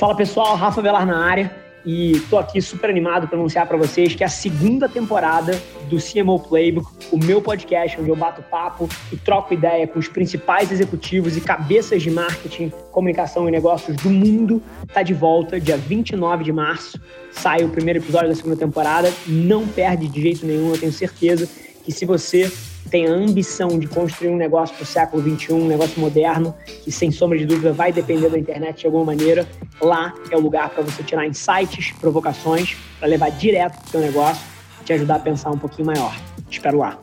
Fala pessoal, Rafa Velar na área e tô aqui super animado para anunciar para vocês que é a segunda temporada do CMO Playbook, o meu podcast onde eu bato papo e troco ideia com os principais executivos e cabeças de marketing, comunicação e negócios do mundo, tá de volta dia 29 de março. Sai o primeiro episódio da segunda temporada, não perde de jeito nenhum, eu tenho certeza que se você tem a ambição de construir um negócio para o século XXI, um negócio moderno, que sem sombra de dúvida vai depender da internet de alguma maneira, lá é o lugar para você tirar insights, provocações, para levar direto para o seu negócio e te ajudar a pensar um pouquinho maior. Te espero lá.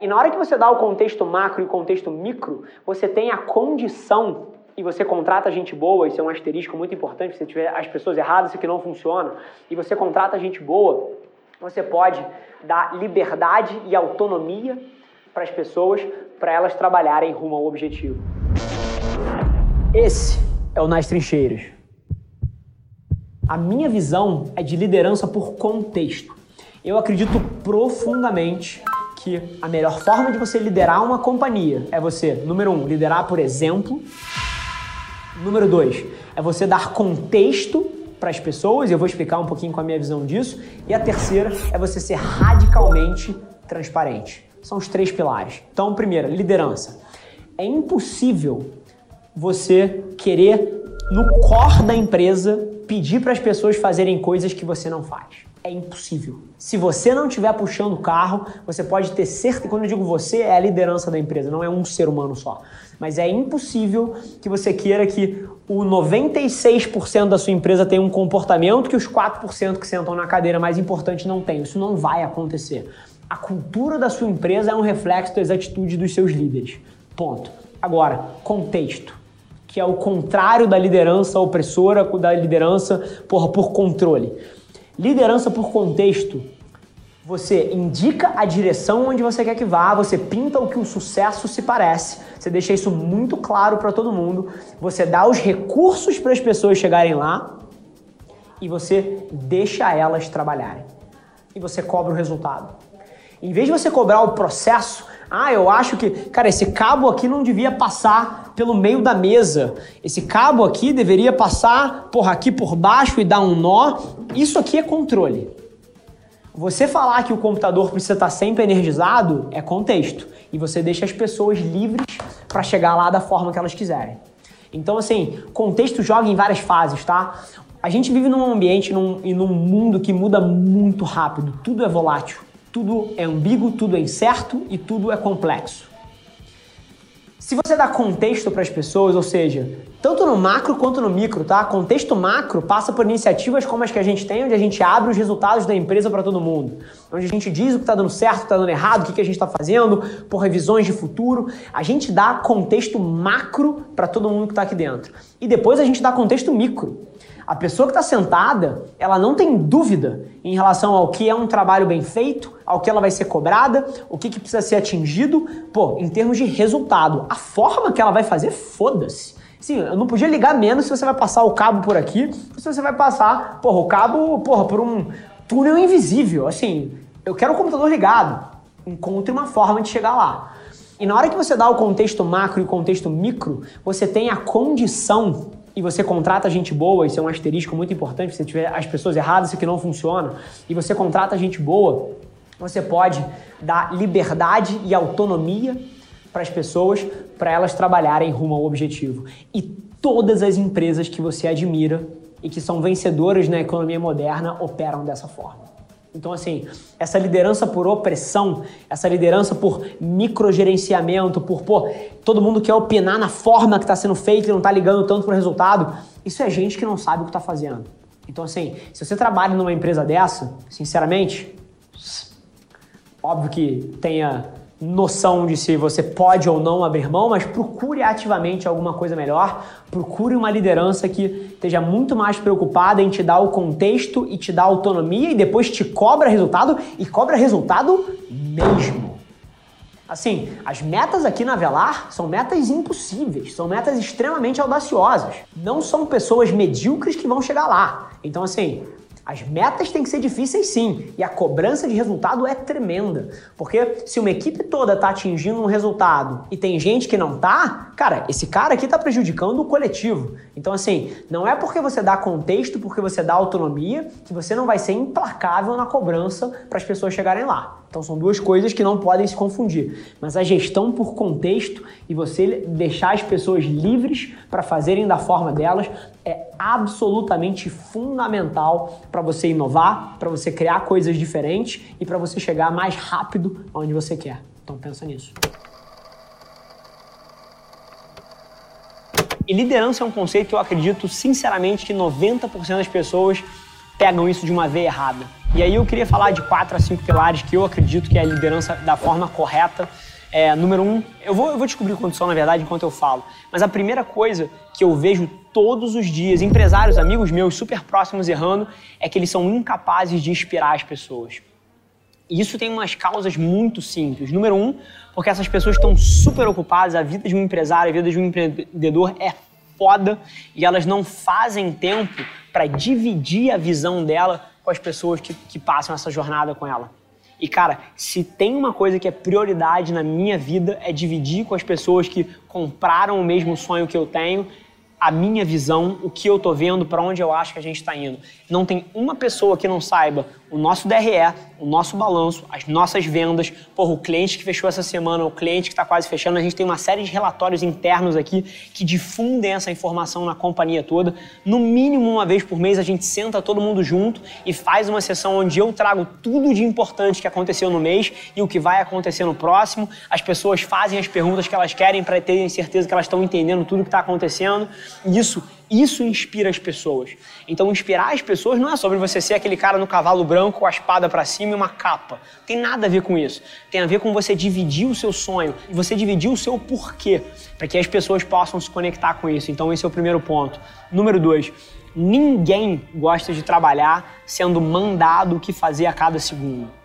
E na hora que você dá o contexto macro e o contexto micro, você tem a condição e você contrata gente boa, isso é um asterisco muito importante, se você tiver as pessoas erradas, isso aqui não funciona, e você contrata gente boa, você pode dar liberdade e autonomia para as pessoas, para elas trabalharem rumo ao objetivo. Esse é o Nas Trincheiras. A minha visão é de liderança por contexto. Eu acredito profundamente que a melhor forma de você liderar uma companhia é você, número um, liderar por exemplo. Número dois, é você dar contexto para as pessoas, eu vou explicar um pouquinho com a minha visão disso. E a terceira é você ser radicalmente transparente. São os três pilares. Então, primeiro, liderança. É impossível você querer, no core da empresa, pedir para as pessoas fazerem coisas que você não faz. É impossível. Se você não estiver puxando o carro, você pode ter certeza. Quando eu digo você, é a liderança da empresa, não é um ser humano só. Mas é impossível que você queira que o 96% da sua empresa tenha um comportamento que os 4% que sentam na cadeira mais importante não tem. Isso não vai acontecer. A cultura da sua empresa é um reflexo das atitudes dos seus líderes. Ponto. Agora, contexto, que é o contrário da liderança opressora, da liderança por, por controle. Liderança por contexto. Você indica a direção onde você quer que vá, você pinta o que o sucesso se parece, você deixa isso muito claro para todo mundo, você dá os recursos para as pessoas chegarem lá e você deixa elas trabalharem. E você cobra o resultado. Em vez de você cobrar o processo, ah, eu acho que, cara, esse cabo aqui não devia passar pelo meio da mesa. Esse cabo aqui deveria passar, porra, aqui por baixo e dar um nó. Isso aqui é controle. Você falar que o computador precisa estar sempre energizado é contexto. E você deixa as pessoas livres para chegar lá da forma que elas quiserem. Então, assim, contexto joga em várias fases, tá? A gente vive num ambiente num, e num mundo que muda muito rápido. Tudo é volátil, tudo é ambíguo, tudo é incerto e tudo é complexo. Se você dá contexto para as pessoas, ou seja, tanto no macro quanto no micro, tá? Contexto macro passa por iniciativas como as que a gente tem, onde a gente abre os resultados da empresa para todo mundo, onde a gente diz o que está dando certo, o que está dando errado, o que, que a gente está fazendo, por revisões de futuro. A gente dá contexto macro para todo mundo que está aqui dentro. E depois a gente dá contexto micro. A pessoa que está sentada, ela não tem dúvida em relação ao que é um trabalho bem feito, ao que ela vai ser cobrada, o que, que precisa ser atingido, pô, em termos de resultado. A forma que ela vai fazer, foda-se. Sim, eu não podia ligar menos se você vai passar o cabo por aqui, se você vai passar, porra, o cabo, porra, por um túnel invisível. Assim, eu quero o computador ligado. Encontre uma forma de chegar lá. E na hora que você dá o contexto macro e o contexto micro, você tem a condição e você contrata gente boa, isso é um asterisco muito importante, se você tiver as pessoas erradas, isso aqui não funciona, e você contrata gente boa, você pode dar liberdade e autonomia para as pessoas, para elas trabalharem rumo ao objetivo. E todas as empresas que você admira e que são vencedoras na economia moderna operam dessa forma. Então, assim, essa liderança por opressão, essa liderança por microgerenciamento, por, pô, todo mundo quer opinar na forma que está sendo feito e não está ligando tanto para o resultado, isso é gente que não sabe o que está fazendo. Então, assim, se você trabalha numa empresa dessa, sinceramente, óbvio que tenha noção de se você pode ou não abrir mão, mas procure ativamente alguma coisa melhor, procure uma liderança que esteja muito mais preocupada em te dar o contexto e te dar autonomia e depois te cobra resultado e cobra resultado mesmo. Assim, as metas aqui na Velar são metas impossíveis, são metas extremamente audaciosas. Não são pessoas medíocres que vão chegar lá. Então, assim, As metas têm que ser difíceis sim, e a cobrança de resultado é tremenda. Porque se uma equipe toda está atingindo um resultado e tem gente que não tá, cara, esse cara aqui está prejudicando o coletivo. Então assim, não é porque você dá contexto, porque você dá autonomia, que você não vai ser implacável na cobrança para as pessoas chegarem lá. Então são duas coisas que não podem se confundir. Mas a gestão por contexto e você deixar as pessoas livres para fazerem da forma delas é absolutamente fundamental para você inovar, para você criar coisas diferentes e para você chegar mais rápido onde você quer. Então pensa nisso. E liderança é um conceito que eu acredito sinceramente que 90% das pessoas pegam isso de uma veia errada. E aí eu queria falar de quatro a cinco pilares que eu acredito que é a liderança da forma correta. É, número um, eu vou, eu vou descobrir quantos são na verdade enquanto eu falo, mas a primeira coisa que eu vejo todos os dias, empresários, amigos meus super próximos errando, é que eles são incapazes de inspirar as pessoas. E isso tem umas causas muito simples. Número um, porque essas pessoas estão super ocupadas, a vida de um empresário, a vida de um empreendedor é foda e elas não fazem tempo para dividir a visão dela com as pessoas que, que passam essa jornada com ela. E cara, se tem uma coisa que é prioridade na minha vida é dividir com as pessoas que compraram o mesmo sonho que eu tenho a minha visão, o que eu tô vendo, para onde eu acho que a gente está indo. Não tem uma pessoa que não saiba o nosso DRE, o nosso balanço, as nossas vendas, porra, o cliente que fechou essa semana, o cliente que está quase fechando, a gente tem uma série de relatórios internos aqui que difundem essa informação na companhia toda. No mínimo uma vez por mês a gente senta todo mundo junto e faz uma sessão onde eu trago tudo de importante que aconteceu no mês e o que vai acontecer no próximo. As pessoas fazem as perguntas que elas querem para terem certeza que elas estão entendendo tudo que está acontecendo. Isso isso inspira as pessoas. Então, inspirar as pessoas não é sobre você ser aquele cara no cavalo branco com a espada para cima e uma capa. Tem nada a ver com isso. Tem a ver com você dividir o seu sonho e você dividir o seu porquê, para que as pessoas possam se conectar com isso. Então, esse é o primeiro ponto. Número dois, ninguém gosta de trabalhar sendo mandado o que fazer a cada segundo.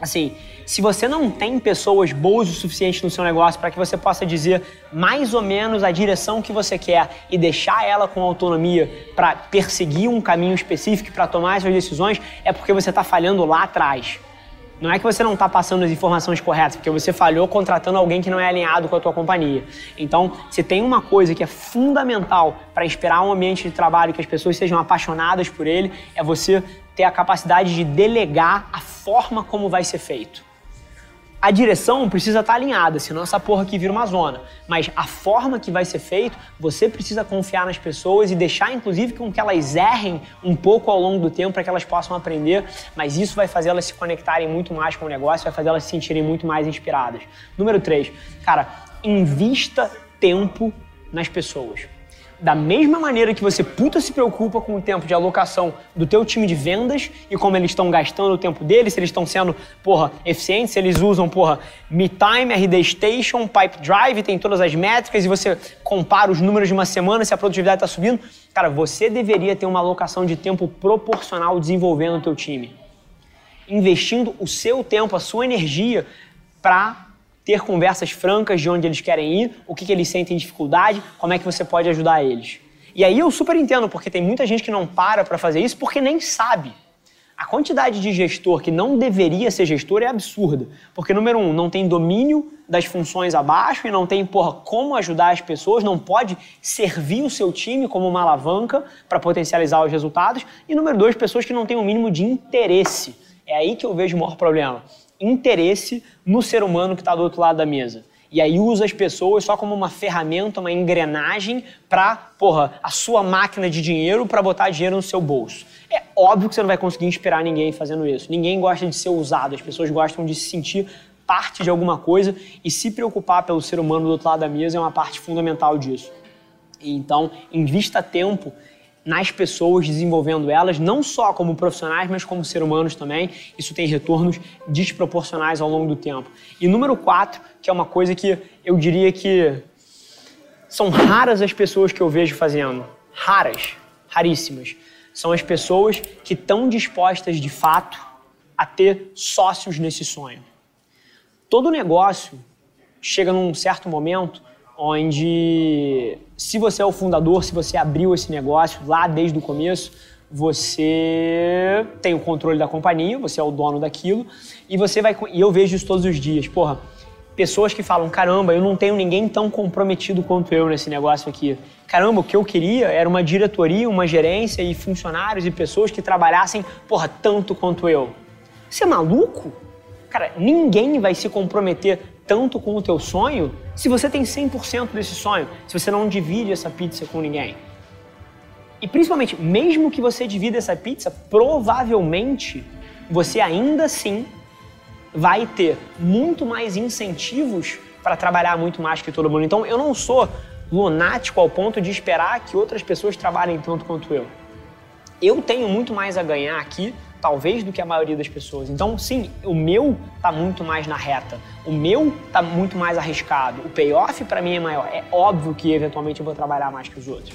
Assim, se você não tem pessoas boas o suficiente no seu negócio para que você possa dizer mais ou menos a direção que você quer e deixar ela com autonomia para perseguir um caminho específico para tomar as suas decisões, é porque você está falhando lá atrás. Não é que você não está passando as informações corretas, porque você falhou contratando alguém que não é alinhado com a tua companhia. Então, se tem uma coisa que é fundamental para inspirar um ambiente de trabalho que as pessoas sejam apaixonadas por ele, é você ter a capacidade de delegar a forma como vai ser feito. A direção precisa estar alinhada, senão essa porra aqui vira uma zona. Mas a forma que vai ser feito, você precisa confiar nas pessoas e deixar, inclusive, com que elas errem um pouco ao longo do tempo para que elas possam aprender. Mas isso vai fazer elas se conectarem muito mais com o negócio, vai fazer elas se sentirem muito mais inspiradas. Número 3, cara, invista tempo nas pessoas da mesma maneira que você puta se preocupa com o tempo de alocação do teu time de vendas e como eles estão gastando o tempo deles, se eles estão sendo, porra, eficientes, se eles usam, porra, MeTime, RD Station, Pipe Drive, tem todas as métricas e você compara os números de uma semana, se a produtividade está subindo, cara, você deveria ter uma alocação de tempo proporcional desenvolvendo o teu time. Investindo o seu tempo, a sua energia para ter conversas francas de onde eles querem ir, o que, que eles sentem dificuldade, como é que você pode ajudar eles. E aí eu super entendo, porque tem muita gente que não para para fazer isso porque nem sabe. A quantidade de gestor que não deveria ser gestor é absurda. Porque, número um, não tem domínio das funções abaixo e não tem, porra, como ajudar as pessoas, não pode servir o seu time como uma alavanca para potencializar os resultados. E, número dois, pessoas que não têm o um mínimo de interesse. É aí que eu vejo o maior problema interesse no ser humano que está do outro lado da mesa. E aí usa as pessoas só como uma ferramenta, uma engrenagem para, porra, a sua máquina de dinheiro para botar dinheiro no seu bolso. É óbvio que você não vai conseguir inspirar ninguém fazendo isso. Ninguém gosta de ser usado, as pessoas gostam de se sentir parte de alguma coisa e se preocupar pelo ser humano do outro lado da mesa é uma parte fundamental disso. Então, invista tempo nas pessoas, desenvolvendo elas, não só como profissionais, mas como seres humanos também. Isso tem retornos desproporcionais ao longo do tempo. E número quatro, que é uma coisa que eu diria que são raras as pessoas que eu vejo fazendo. Raras, raríssimas. São as pessoas que estão dispostas de fato a ter sócios nesse sonho. Todo negócio chega num certo momento onde se você é o fundador, se você abriu esse negócio lá desde o começo, você tem o controle da companhia, você é o dono daquilo, e você vai. E eu vejo isso todos os dias. Porra, pessoas que falam: caramba, eu não tenho ninguém tão comprometido quanto eu nesse negócio aqui. Caramba, o que eu queria era uma diretoria, uma gerência e funcionários e pessoas que trabalhassem, porra, tanto quanto eu. Você é maluco? Cara, ninguém vai se comprometer tanto com o teu sonho se você tem 100% desse sonho, se você não divide essa pizza com ninguém. E principalmente, mesmo que você divida essa pizza, provavelmente você ainda assim vai ter muito mais incentivos para trabalhar muito mais que todo mundo. Então, eu não sou lunático ao ponto de esperar que outras pessoas trabalhem tanto quanto eu. Eu tenho muito mais a ganhar aqui, talvez, do que a maioria das pessoas. Então, sim, o meu tá muito mais na reta. O meu tá muito mais arriscado. O payoff para mim é maior. É óbvio que eventualmente eu vou trabalhar mais que os outros.